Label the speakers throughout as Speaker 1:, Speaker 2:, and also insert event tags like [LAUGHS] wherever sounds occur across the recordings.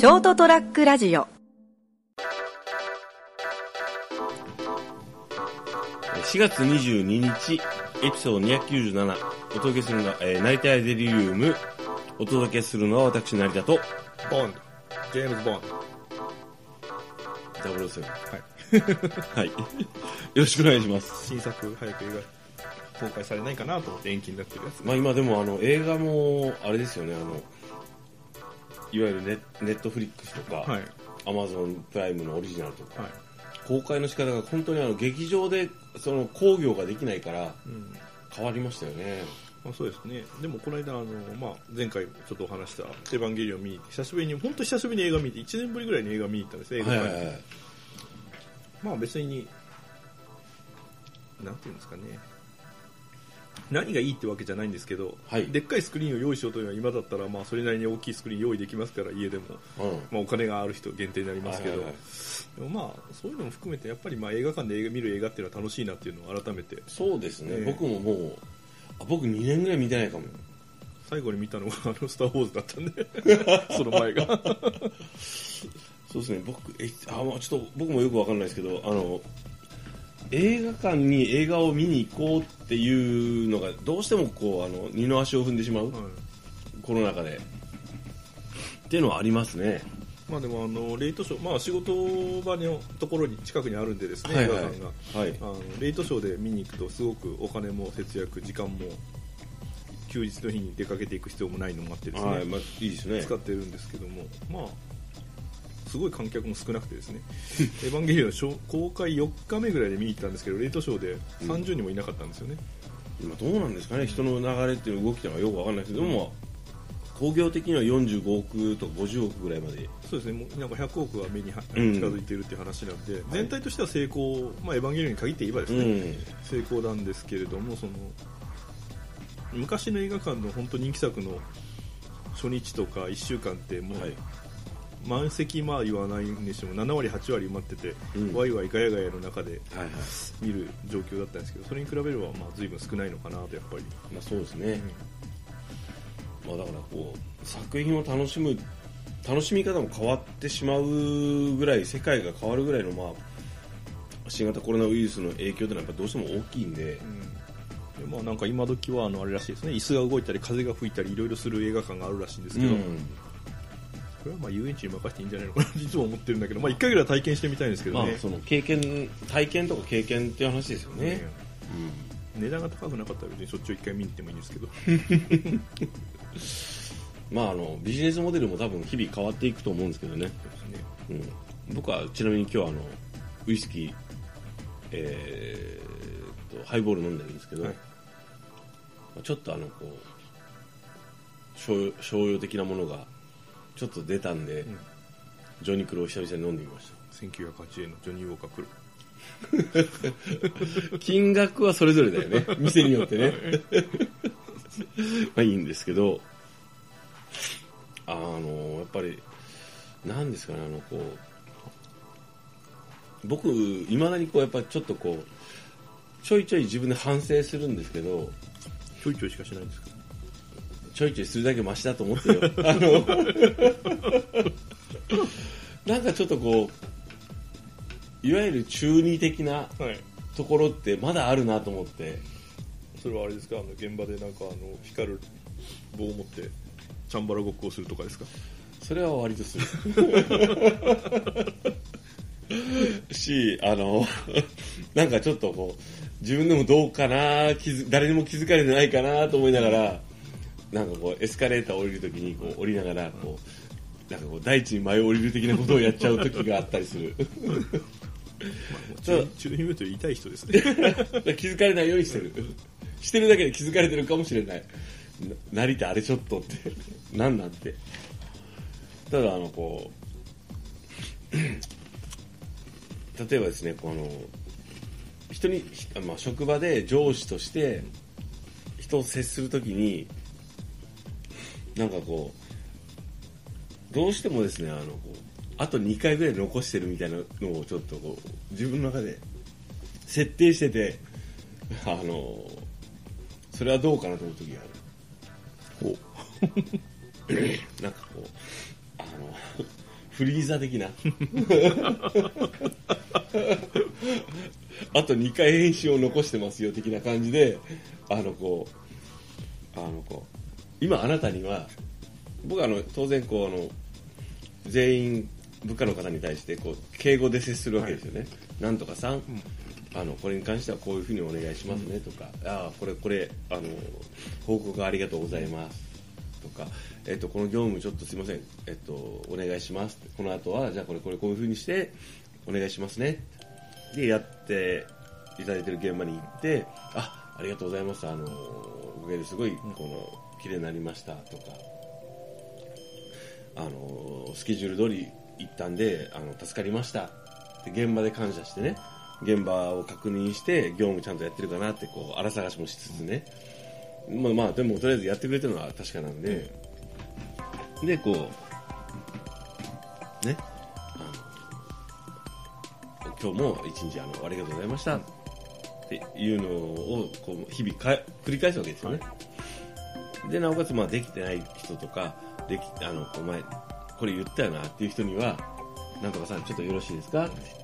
Speaker 1: ショートトラックラジオ
Speaker 2: 4月22日、エピソード297、お届けするのが、えー、成田屋デリリウム、お届けするのは私、成田と、
Speaker 3: ボンド。ジェームズ・ボンド。
Speaker 2: 007。
Speaker 3: はい。
Speaker 2: はい。[LAUGHS] よろしくお願いします。
Speaker 3: 新作早く映画公開されないかなと思って延期になってるやつ。
Speaker 2: まあ今でもあの、映画も、あれですよね、あの、いわゆるネネットフリックスとか、
Speaker 3: はい。
Speaker 2: アマゾンプライムのオリジナルとか、
Speaker 3: はい。
Speaker 2: 公開の仕方が本当にあの、劇場で、その、興行ができないから、
Speaker 3: うん。
Speaker 2: 変わりましたよね。
Speaker 3: まあ、そうですね。でもこの間、あの、まあ、前回ちょっとお話した、エヴァンゲリオン見に行って、久しぶりに、本当久しぶりに映画見に行って、1年ぶりぐらいに映画見に行ったんですね、映画館に
Speaker 2: はいはいはい。
Speaker 3: まあ別に、なんていうんですかね。何がいいってわけじゃないんですけど、
Speaker 2: はい。
Speaker 3: でっかいスクリーンを用意しようというのは今だったら、まあそれなりに大きいスクリーン用意できますから、家でも。
Speaker 2: うん。
Speaker 3: まあ、お金がある人限定になりますけど、
Speaker 2: はいはいはい。
Speaker 3: でもまあそういうのも含めてやっぱりまあ映画館で映画見る映画っていうのは楽しいなっていうのを改めて。
Speaker 2: そうですね、
Speaker 3: ええ。
Speaker 2: 僕ももう、あ僕2年ぐらい見てないかも。
Speaker 3: 最後に見たのがあの「スター・ウォーズ」だったんで。[LAUGHS] その前が。
Speaker 2: そうですね、僕、え、あちょっと僕もよくわかんないですけど、あの、映画館に映画を見に行こうっていうのが、どうしてもこう、あの、二の足を踏んでしまう、コロナ禍で。っていうのはありますね。
Speaker 3: まあでもあのレイトショーまあ仕事場のところに近くにあるんでですね、
Speaker 2: はいはい
Speaker 3: 映画館が
Speaker 2: はい。
Speaker 3: あのレイトショーで見に行くとすごくお金も節約時間も休日の日に出かけていく必要もないのもあってですね、
Speaker 2: はい、まあ、いいですね。
Speaker 3: 使ってるんですけども、まあ、すごい観客も少なくてですね、[LAUGHS] エヴァンゲリオン公開4日目ぐらいで見に行ったんですけど、レイトショーで30人もいなかったんですよね。
Speaker 2: 今どうなんですかね、人の流れっていう動きっていうのはよくわかんないですけど、でも、工業的には45億とか50億ぐらいまで。
Speaker 3: そうですね、もうなんか100億は目には近
Speaker 2: うん
Speaker 3: づいているっていう話なんで、全体としては成功、まあ、エヴァンゲリオンに限って言えばですね、
Speaker 2: うん。
Speaker 3: 成功なんですけれども、その、昔の映画館の本当人気作の初日とか1週間ってもう、
Speaker 2: はい。
Speaker 3: 満席まあ言わないにしても7割8割埋まってて、
Speaker 2: うん。
Speaker 3: ワイワイガヤガヤの中で。見る状況だったんですけどそれに比べればまあ随分少ないのかなとやっぱり、
Speaker 2: まあそうですね。まあだからこう、作品を楽しむ、楽しみ方も変わってしまうぐらい、世界が変わるぐらいの、まあ、新型コロナウイルスの影響というのはやっぱどうしても大きいんで、
Speaker 3: でまあなんか今時はあのあれらしいですね。椅子が動いたり風が吹いたりいろいろする映画館があるらしいんですけど、これはまあ遊園地に任せていいんじゃないのかな。っていつも思ってるんだけど。まあ一回ぐらい体験してみたいんですけどね、
Speaker 2: まあその経験、体験とか経験っていう話ですよね。
Speaker 3: 値段が高くなかったら別にそっちを一回見に行ってもいいんですけど。[LAUGHS]
Speaker 2: まああの、ビジネスモデルも多分日々変わっていくと思うんですけどね。
Speaker 3: そうですね。
Speaker 2: うん、僕はちなみに今日はあのウイスキー、えーっとハイボール飲んでるんですけど、
Speaker 3: はい。
Speaker 2: ちょっとあのこう商商用的なものがちょっと出たんで、
Speaker 3: ん。
Speaker 2: ジョニークロを久々に飲んでみまし
Speaker 3: 1980円のジョニー・ウォーカー来る。
Speaker 2: た [LAUGHS] 金額はそれぞれだよね。[LAUGHS] 店によってね。[LAUGHS] まあいいんですけどあのやっぱりなんですかねあのこう僕いまだにこうやっぱちょっとこうちょいちょい自分で反省するんですけど
Speaker 3: ちょいちょいしかしないんですか？
Speaker 2: ちょいちょいするだけマシだと思ってよ。[LAUGHS] あのなんかちょっとこういわゆる中二的な
Speaker 3: はい。
Speaker 2: ところってまだあるなと思って。
Speaker 3: それはあれですか？あの現場でなんかあの光る棒を持ってチャンバラごっこをするとかですか？
Speaker 2: それは割とする。[LAUGHS] しあのなんかちょっとこう自分でもどうかな気づ誰にも気づかれてないかなと思いながらなんかこうエスカレーター降りるときにこう降りながらこうなんかこう大地に舞い降りる的なことをやっちゃう時があったりする。
Speaker 3: 中中二病と痛い人ですね。
Speaker 2: 気づかれないようにしてる。してるだけで気づかれてるかもしれない。な成田あれちょっとって。なんなんて。ただあのこう [CLEARS THROAT] 例えばですねこの人に、まあ、職場で上司として人を接するときになんかこうどうしてもですねあのこうあと2回ぐらい残してるみたいなのをちょっとこう自分の中で設定してて [LAUGHS] あのそれはどうかなと思う時がある。
Speaker 3: ほう。[LAUGHS]
Speaker 2: なんかこうあのフリーザ的な。[LAUGHS] あと2回編集を残してますよ的な感じであのこうあのこう今あなたには僕はあの当然こうあの全員部下の方に対してこう敬語で接するわけですよね、なんとかさん、あのこれに関してはこういうふうにお願いしますねとか、ああこれこれあの報告ありがとうございますとか、えっと、この業務ちょっとすいません、えっと、お願いしますこの後はじゃあこれこれこういうふうにしてお願いしますねでやっていただいてる現場に行ってあありがとうございますあのおかげですごいこの綺麗になりましたとか。あのスケジュール通り行ったんであの助かりました。って現場で感謝してね。現場を確認して業務ちゃんとやってるかなってこう荒探しもしつつね。まあまあでもとりあえずやってくれてるのは確かなんで。でこうね。あの今日も一日あのありがとうございました。っていうのをこう日々か繰り返すわけですよね、でなおかつまあできてない人とかできあのお前これ言ったよなっていう人にはなんとかさんちょっとよろしいですかって言って。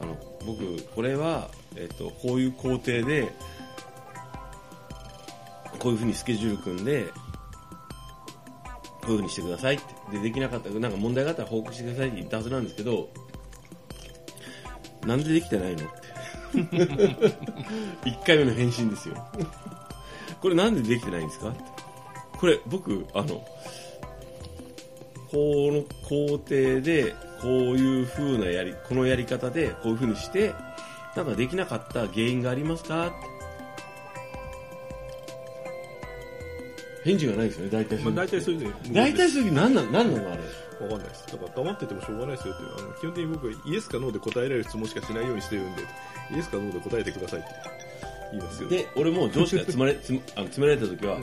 Speaker 2: あの僕これは、えっと、こういう工程でこういうふうにスケジュール組んでこういうふうにしてくださいって。でできなかったなんか問題があったら報告してくださいって言ったはずなんですけどなんでできてないのって。[LAUGHS] 1回目の返信ですよ。これなんでできてないんですかって。これ僕あのこの工程でこういう風なやりこのやり方でこういう風にしてなんかできなかった原因がありますか？返事がないですよね大体
Speaker 3: まあ、大体それで
Speaker 2: 大体そういう時何なの何なのあれ？
Speaker 3: わかんないです。だから黙っててもしょうがないですよって、あの基本的に僕はイエスかノーで答えられる質問しかしないようにしてるんで、イエスかノーで答えてくださいって言いますよ。
Speaker 2: で俺も上司が詰まれつあの詰められた時は、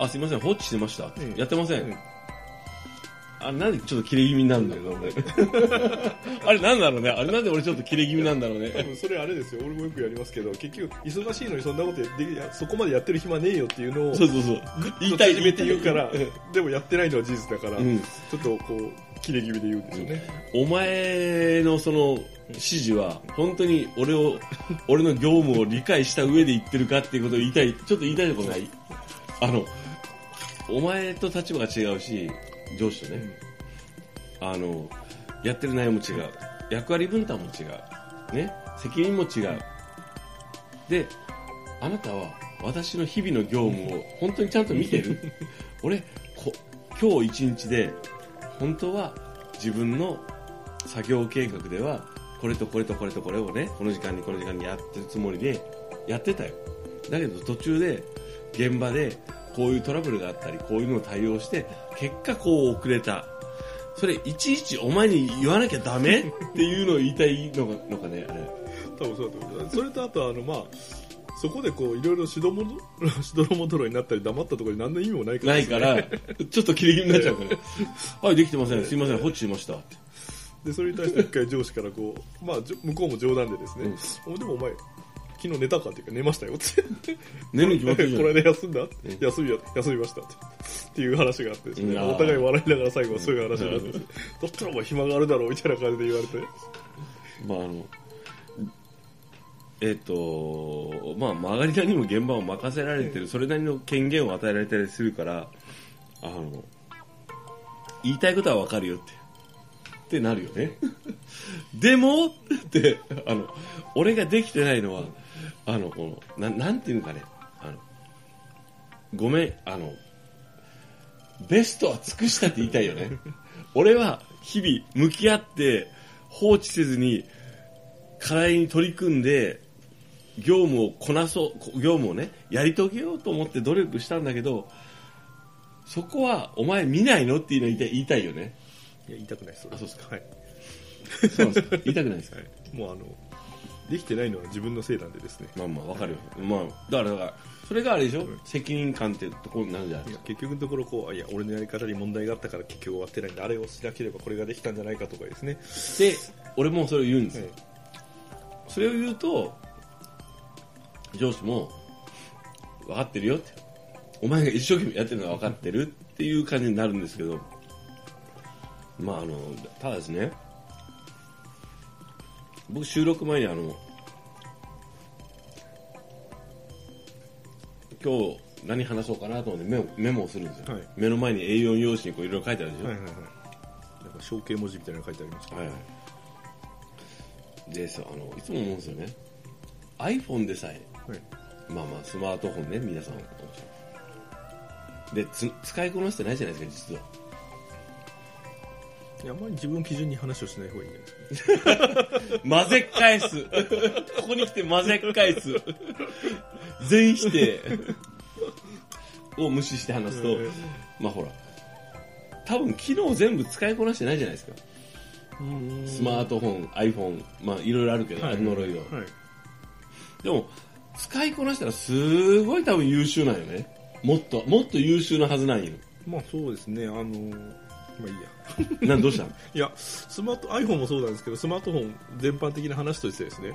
Speaker 2: あすいません放置してました、
Speaker 3: うん。
Speaker 2: やってません、
Speaker 3: うん。
Speaker 2: あれなんでちょっと切れ気味になるんだろうね [LAUGHS] あれなんだろうね。あれなんで俺ちょっと切れ気味なんだろう
Speaker 3: 多
Speaker 2: ね [LAUGHS]
Speaker 3: 分それあれですよ、俺もよくやりますけど、結局、忙しいのにそんなことやでそこまでやってる暇ねえよっていうのを、
Speaker 2: そうそうそう。言いたい
Speaker 3: めて言うから
Speaker 2: うん、[LAUGHS]
Speaker 3: でもやってないのは事実だから、
Speaker 2: うん。
Speaker 3: ちょっとこう、切れ気味で言うんですよね。
Speaker 2: お前のその指示は本当に俺を俺の業務を理解した上で言ってるかっていうことを言いたい。ちょっと言いたいとこない？あのお前と立場が違うし上司とね、あのやってる内容も違う。役割分担も違う。ね。責任も違う。であなたは私の日々の業務を本当にちゃんと見てる。[LAUGHS] 俺こ今日一日で本当は自分の作業計画ではこれとこれとこれとこれをねこの時間にこの時間にやってるつもりでやってたよ。だけど途中で現場でこういうトラブルがあったりこういうのを対応して結果こう遅れた。それいちいちお前に言わなきゃダメ？[LAUGHS] っていうのを言いたいのがのかねあれ。
Speaker 3: 多分そうだと思う。それとあと、あの、まあ、そこでこう、いろいろしどもど、[LAUGHS] しどろもどろになったり黙ったところに何の意味もないから。ね、
Speaker 2: ないからちょっと切れ気味になっちゃうから。はいできてません。すいません。放置しましたって。
Speaker 3: で、それに対して一回上司からこう、まあ、向こうも冗談でですね、おでもお前、昨日寝たかっていうか寝ましたよって。
Speaker 2: 寝るに決まってるじゃん。
Speaker 3: これで休んだ、
Speaker 2: ん。
Speaker 3: 休みや、休みましたって。っていう話があってですね、
Speaker 2: うん
Speaker 3: お互い笑いながら最後はそういう話になって。ですね、だったらお前暇があるだろうみたいな感じで言われて、
Speaker 2: まああのえっ、とまあ曲がりなりにも現場を任せられてる。それなりの権限を与えられたりするからあの言いたいことはわかるよって。ってなるよね。[LAUGHS] でもってあの俺ができてないのはあのこのななんていうのかねあのごめんあのベストは尽くしたって言いたいよね [LAUGHS] 俺は日々向き合って放置せずに課題に取り組んで業務をこなそう業務をねやり遂げようと思って努力したんだけどそこはお前見ないのっていうのを言いたいよね
Speaker 3: いや、言いたくないです。
Speaker 2: あそうですか
Speaker 3: はい。
Speaker 2: そうですか言いたくないですか、
Speaker 3: はい。もうあの、できてないのは自分のせいなんでですね。
Speaker 2: まあまあわかるよ。まあだからだからそれがあれでしょ、
Speaker 3: うん。
Speaker 2: 責任感ってところになるじゃない
Speaker 3: い
Speaker 2: ですか。
Speaker 3: や結局のところこう、いや、俺のやり方に問題があったから結局終わってないんで、あれをしなければこれができたんじゃないかとかですね。
Speaker 2: で俺もそれを言うんですよ、
Speaker 3: はい
Speaker 2: それを言うと上司も分かってるよって。お前が一生懸命やってるのは分かってるっていう感じになるんですけど。まああのただですね僕収録前にあの今日何話そうかなと思ってメモメモをするんですよ、
Speaker 3: はい。
Speaker 2: 目の前に A4 用紙にこういろいろ書いてあるでしょ、
Speaker 3: はいはいはい。なんか象形文字みたいなの書いてあります
Speaker 2: はいはい。でさあのいつも思うんですよね。iPhone でさえ
Speaker 3: はい。
Speaker 2: まあまあスマートフォンね皆さん。でつ使いこなしてないじゃないですか実はい
Speaker 3: やあんまり自分を基準に話をしない方がいいんじゃない？[LAUGHS] ですか
Speaker 2: 混ぜ返す。ここに来て混ぜ返す。全否定。を無視して話すと、まあほら多分機能全部使いこなしてないじゃないですか。スマートフォン iPhone まあいろいろあるけど、
Speaker 3: はい。
Speaker 2: アンドロイド。
Speaker 3: はい。
Speaker 2: でも使いこなしたらすごい多分優秀なんよね。もっともっと優秀なはずなんよ。
Speaker 3: まあそうですね。あのーまあいいや。
Speaker 2: なんどうしたの、[LAUGHS]
Speaker 3: いやスマート iPhone もそうなんですけどスマートフォン全般的な話としてですね。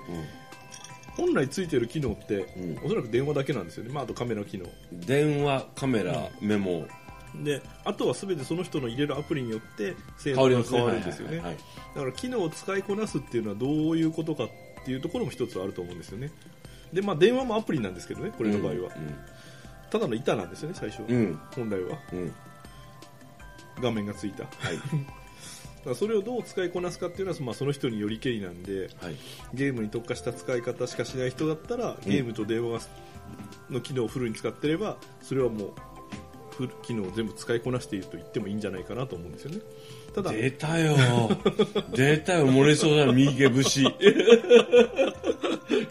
Speaker 3: 本来ついてる機能って、
Speaker 2: うん。
Speaker 3: おそらく電話だけなんですよね、まあ、あとカメラ機能。
Speaker 2: 電話カメラ、メモ。
Speaker 3: であとは全てその人の入れるアプリによって性能が変わるんですよね。だから機能を使いこなすっていうのはどういうことかっていうところも一つあると思うんですよね。でまあ電話もアプリなんですけどねこれの場合は、ただの板なんですよね最初、
Speaker 2: うんうん。
Speaker 3: 本来は。
Speaker 2: うん、うん
Speaker 3: 画面がついた。
Speaker 2: はい。[LAUGHS]
Speaker 3: らそれをどう使いこなすかっていうのは、まあ、その人によりけりなんで
Speaker 2: はい。
Speaker 3: ゲームに特化した使い方しかしない人だったらゲームと電話がの機能をフルに使ってればそれはもうフル機能を全部使いこなしていると言ってもいいんじゃないかなと思うんですよね。ただ
Speaker 2: 出たよ。[LAUGHS] 出たよ。漏れそうな右毛節。[LAUGHS]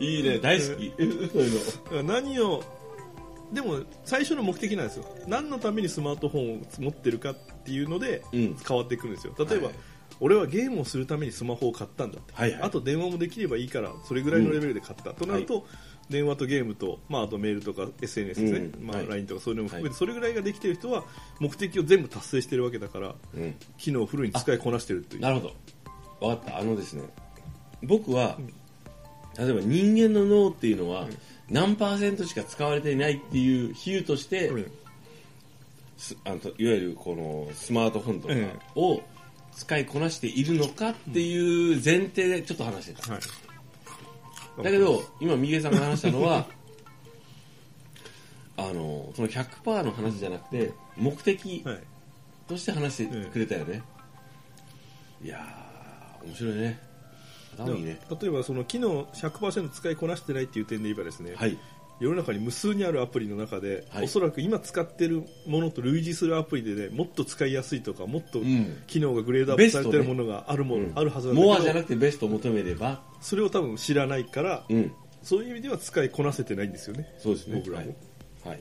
Speaker 2: いいね。大好き。そういうの。
Speaker 3: 何をでも最初の目的なんですよ。何のためにスマートフォンを持ってるかっていうので
Speaker 2: うん。
Speaker 3: 変わってくるんですよ。例えば、
Speaker 2: はい。
Speaker 3: 俺はゲームをするためにスマホを買ったんだって、
Speaker 2: はいはい。
Speaker 3: あと電話もできればいいからそれぐらいのレベルで買った、となると、電話とゲームと、まあ、あとメールとか SNS ですね、まあ
Speaker 2: うんはい。
Speaker 3: LINE とかそういうのも含めて、
Speaker 2: はい。
Speaker 3: それぐらいができてる人は目的を全部達成してるわけだから
Speaker 2: うん。
Speaker 3: 機能をフルに使いこなしてるという。
Speaker 2: なるほど。分かった。あのですね僕は、例えば人間の脳っていうのは、何パーセントしか使われていないっていう比喩として、
Speaker 3: うん。
Speaker 2: すあのいわゆるこのスマートフォンとか
Speaker 3: え
Speaker 2: を使いこなしているのかっていう前提でちょっと話してた、
Speaker 3: はい。
Speaker 2: だけど今三重さんが話したのは [LAUGHS] あのその100%の話じゃなくて目的
Speaker 3: はい。
Speaker 2: として話してくれたよね、いやー面白いね。頭いいね。
Speaker 3: 例えばその機能100%使いこなしてないっていう点で言えばですね、
Speaker 2: はい。
Speaker 3: 世の中に無数にあるアプリの中で、
Speaker 2: はい。
Speaker 3: おそらく今使ってるものと類似するアプリでねもっと使いやすいとかもっと
Speaker 2: ん。
Speaker 3: 機能がグレードアップされてるものがあるもの、
Speaker 2: うん。
Speaker 3: あるはずなんだけど
Speaker 2: モアじゃなくてベストを求めれば。
Speaker 3: それを多分知らないから、
Speaker 2: うん。
Speaker 3: そういう意味では使いこなせてないんですよね
Speaker 2: そうですね。
Speaker 3: 僕らも、
Speaker 2: はい、はい。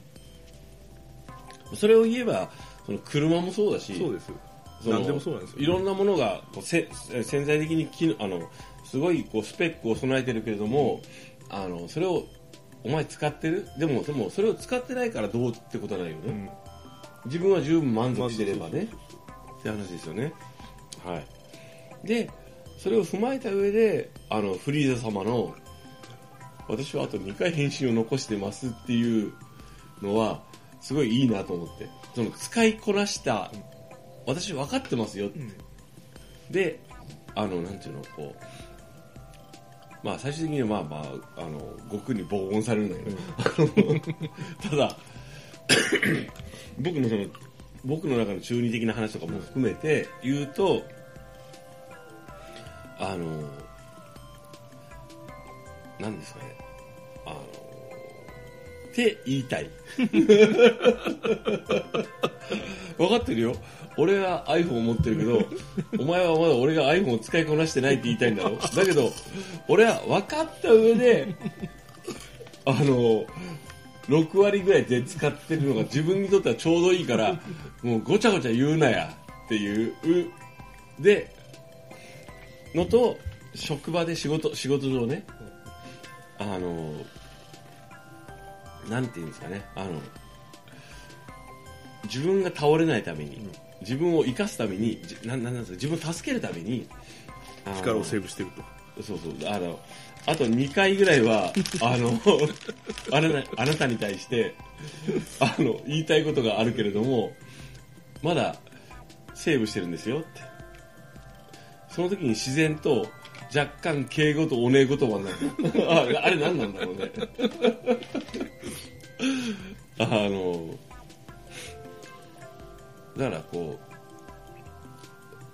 Speaker 2: それを言えばその車もそうだし
Speaker 3: そうです。何でもそうなんですよ
Speaker 2: いろんなものがこうせ潜在的に機能あのすごいこうスペックを備えてるけれどもあのそれをお前使ってる？でもでもそれを使ってないからどうってことないよね、
Speaker 3: うん。
Speaker 2: 自分は十分満足してればね。
Speaker 3: ま
Speaker 2: って話ですよね。はい。でそれを踏まえた上であのフリーザ様の私はあと2回返信を残してますっていうのはすごいいいなと思って。その使いこなした私分かってますよ、
Speaker 3: ん。
Speaker 2: であのなんていうのこうまあ最終的にはまあまああの悟空に防音されるんだけど、[LAUGHS] ただ僕のその僕の中の中二的な話とかも含めて言うとあのなんですかね。あのって言いたい。[LAUGHS] 分かってるよ俺は iPhone を持ってるけど [LAUGHS] お前はまだ俺が iPhone を使いこなしてないって言いたいんだろ？だけど俺は分かった上で [LAUGHS] あの6割ぐらいで使ってるのが自分にとってはちょうどいいからもうごちゃごちゃ言うなやっていうでのと職場で仕事仕事上ねあのなんていうんですかねあの自分が倒れないために、自分を生かすためにじななんなんですか自分を助けるために
Speaker 3: 力をセーブしてると。
Speaker 2: そうそう。あのあと2回ぐらいは [LAUGHS] あのあなたあなたに対してあの言いたいことがあるけれどもまだセーブしてるんですよって。その時に自然と若干敬語とおね言葉になる。ああれ何なんだろうね。あのだからこう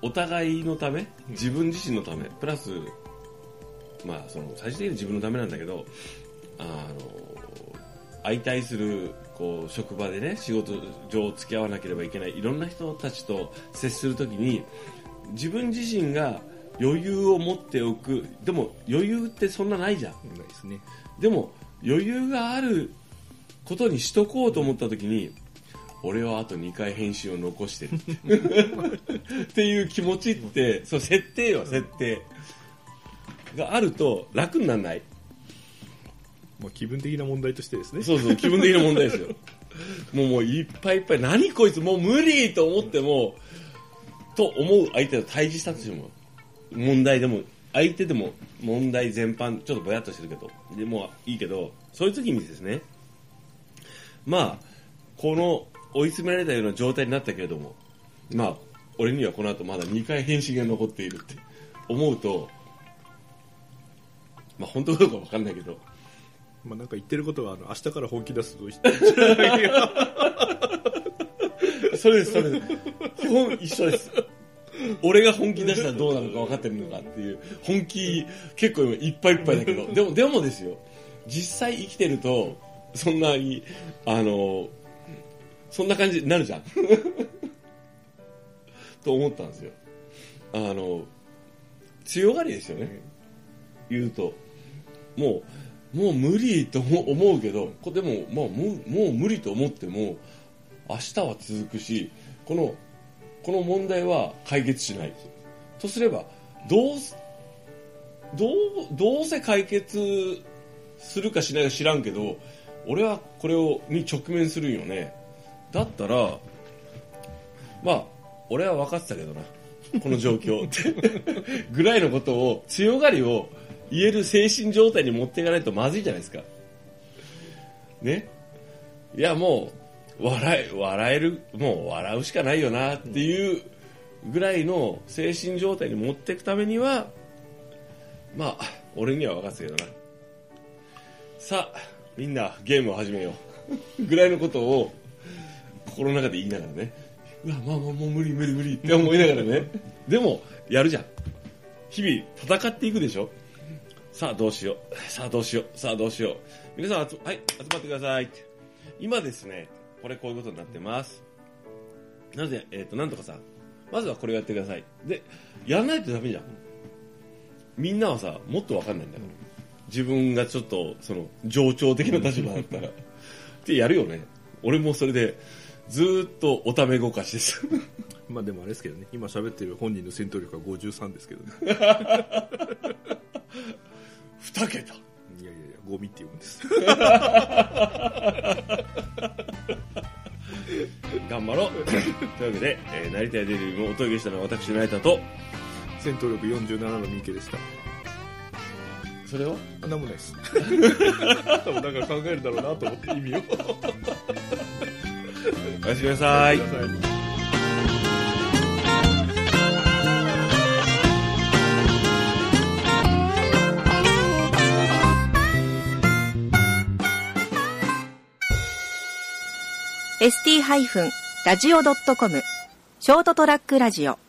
Speaker 2: お互いのため自分自身のためプラスまあその最終的に自分のためなんだけどあの相対するこう職場でね仕事上付き合わなければいけないいろんな人たちと接するときに自分自身が余裕を持っておく。でも余裕ってそんなないじゃん。
Speaker 3: ないですね。
Speaker 2: でも余裕があることにしとこうと思った時に俺はあと2回返信を残してる。[LAUGHS] っていう気持ちってそう設定よ設定があると楽にならない。
Speaker 3: まあ、気分的な問題としてですね。
Speaker 2: そうそう気分的な問題ですよ。もうもういっぱいいっぱい何こいつもう無理と思ってもと思う相手と対峙したとしても問題でも相手でも問題全般ちょっとぼやっとしてるけど。でもいいけどそういう時にですねまあこの追い詰められたような状態になったけれどもまあ俺にはこの後まだ2回返信が残っているって思うとまあ本当かどうかわかんないけど
Speaker 3: まあ、なんか言ってることはあの明日から本気出すと [LAUGHS]
Speaker 2: それです、それです。基本一緒です。俺が本気出したらどうなるか分かってるのかっていう、本気結構いっぱいいっぱいだけど、でも、でもですよ、実際生きてると、そんなに、あの、そんな感じになるじゃん。[LAUGHS] と思ったんですよ。あの、強がりですよね。言うと。もう、もう無理と思うけど、でも、まあ、もう、もう無理と思っても、明日は続くし、この、この問題は解決しない。とすれば、どう、どう、どうせ解決するかしないか知らんけど、俺はこれを、に直面するよね。だったら、まあ、俺は分かってたけどな。この状況って。[LAUGHS] ぐらいのことを、強がりを言える精神状態に持っていかないとまずいじゃないですか。ね。いや、もう、笑え、笑える、もう笑うしかないよなっていうぐらいの精神状態に持っていくためには、まあ、俺には分かってたけどな。さあ、みんなゲームを始めよう。ぐらいのことを心の中で言いながらね。うわ、まあまあもう無理無理無理って思いながらね。でも、やるじゃん。日々戦っていくでしょさあどうしよう。さあどうしよう。さあどうしよう。皆さん、はい、集まってください。今ですね、これこういうことになってます。なぜ、えっ、と、なんとかさ、まずはこれをやってください。で、やらないとダメじゃん。みんなはさ、もっとわかんないんだから。自分がちょっと、その、上長的な立場だったら。ってやるよね。俺もそれで、ずーっとおためごかしです。[LAUGHS]
Speaker 3: まあでもあれですけどね。今喋ってる本人の戦闘力は53ですけどね。
Speaker 2: 二桁。
Speaker 3: いやいやいやゴミって言うんです。[LAUGHS]
Speaker 2: 頑張ろう。というわけで、えー、成田デビューもお届けしたのは私、成田と、
Speaker 3: 戦闘力47の三池でした。
Speaker 2: それを？
Speaker 3: あなんもないです。[LAUGHS] 多分なんか考えるだろうなと思って意味を
Speaker 2: おやすみなさい。
Speaker 3: ください
Speaker 1: ST-radio.com ショートトラックラジオ